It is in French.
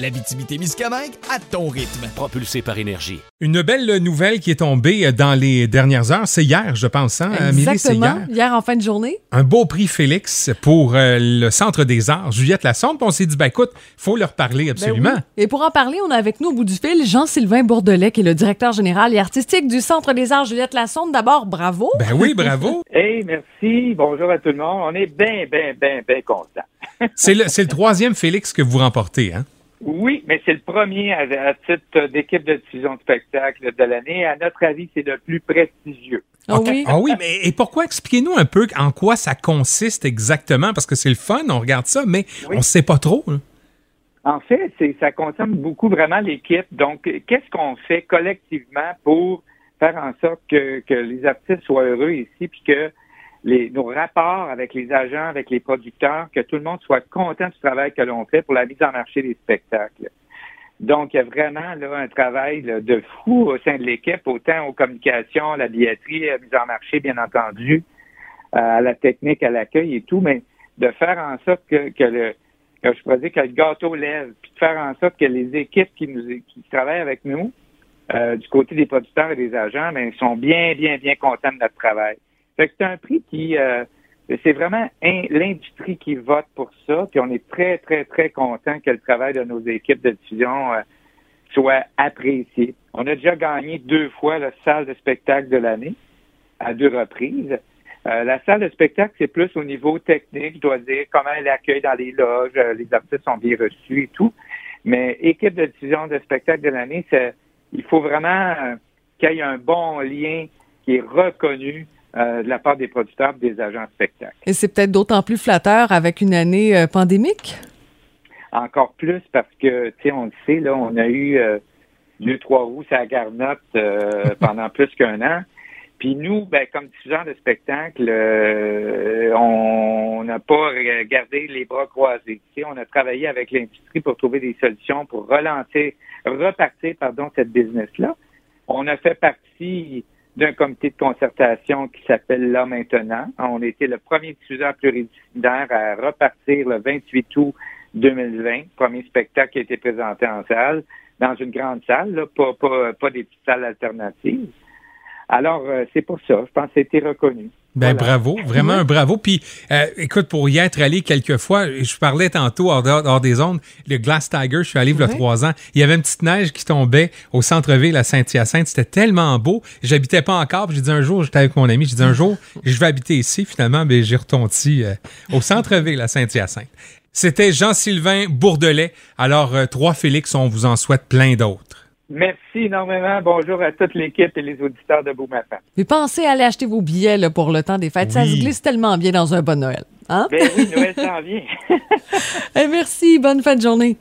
L'Abitibi-Témiscamingue à ton rythme. Propulsé par énergie. Une belle nouvelle qui est tombée dans les dernières heures, c'est hier, je pense, hein, Amélie, Exactement. hier. Hier en fin de journée. Un beau prix Félix pour euh, le Centre des Arts, Juliette Lassonde. On s'est dit, ben écoute, faut leur parler Ben absolument. oui. Et pour en parler, on a avec nous au bout du fil Jean-Sylvain Bourdelet, qui est le directeur général et artistique du Centre des Arts Juliette Lassonde. D'abord, bravo. Ben oui, bravo. Hey, merci. Bonjour à tout le monde. On est bien, bien, bien, bien contents. c'est le, c'est le troisième Félix que vous remportez, hein? Oui, mais c'est le premier à, à titre d'équipe de diffusion de spectacle de l'année. À notre avis, c'est le plus prestigieux. Ah OK. oui. Ah oui, mais et pourquoi? Expliquez-nous un peu en quoi ça consiste exactement, parce que c'est le fun, on regarde ça, mais Oui. on sait pas trop. là. En fait, c'est, ça concerne beaucoup vraiment l'équipe. Donc, qu'est-ce qu'on fait collectivement pour faire en sorte que, que les artistes soient heureux ici, puis que les, nos rapports avec les agents, avec les producteurs, que tout le monde soit content du travail que l'on fait pour la mise en marché des spectacles. Donc, il y a vraiment là, un travail de fou au sein de l'équipe, autant aux communications, à la billetterie, à la mise en marché, bien entendu, à la technique, à l'accueil et tout, mais de faire en sorte que, le je gâteau lève, puis de faire en sorte que les équipes qui nous qui travaillent avec nous, euh, du côté des producteurs et des agents, ben, sont bien, bien, bien contents de notre travail. C'est un prix qui euh, c'est vraiment l'industrie qui vote pour ça, puis on est très, très, très content que le travail de nos équipes de diffusion euh, soit apprécié. On a déjà gagné deux fois la salle de spectacle de l'année, à deux reprises. Euh, la salle de spectacle, c'est plus au niveau technique, je dois dire, comment elle accueille dans les loges, euh, les artistes sont bien reçus et tout. Mais équipe de diffusion de spectacle de l'année, il faut vraiment euh, qu'il y ait un bon lien qui est reconnu euh, de la part des producteurs et des agents de spectacle. Et c'est peut-être d'autant plus flatteur avec une année euh, pandémique? Encore plus parce que, tu sais, on le sait, là, on a eu euh, deux, trois roues à garnotte euh, pendant plus qu'un an. Puis nous, ben, comme diffuseurs de spectacle, on n'a pas gardé les bras croisés. Tu sais, on a travaillé avec l'industrie pour trouver des solutions pour relancer, repartir, pardon, cette business-là. On a fait partie d'un comité de concertation qui s'appelle Là maintenant. On été le premier diffuseur pluridisciplinaire à repartir le 28 août 2020, premier spectacle qui a été présenté en salle, dans une grande salle, là, pas, pas, pas des petites salles alternatives. Alors, euh, c'est pour ça. Je pense que c'était reconnu. Ben Voilà. bravo, vraiment un bravo. Puis euh, écoute, pour y être allé quelques fois, je parlais tantôt hors, des ondes, le Glass Tiger, je suis allé il y a trois ans. Il y avait une petite neige qui tombait au centre-ville à Saint-Hyacinthe. C'était tellement beau. J'habitais pas encore. J'ai dit un jour, j'étais avec mon ami, j'ai dit un jour, je vais habiter ici. Finalement, ben, j'ai retourné euh, au centre-ville à Saint-Hyacinthe. C'était Jean-Sylvain Bourdelet. Alors, euh, trois Félix, on vous en souhaite plein d'autres. Merci énormément. Bonjour à toute l'équipe et les auditeurs de Beau Matin. Puis pensez à aller acheter vos billets là, pour le temps des fêtes. Ça se glisse tellement bien dans un bon Noël. Hein? Ben oui, Noël s'en vient. Eh, merci. Bonne fin de journée.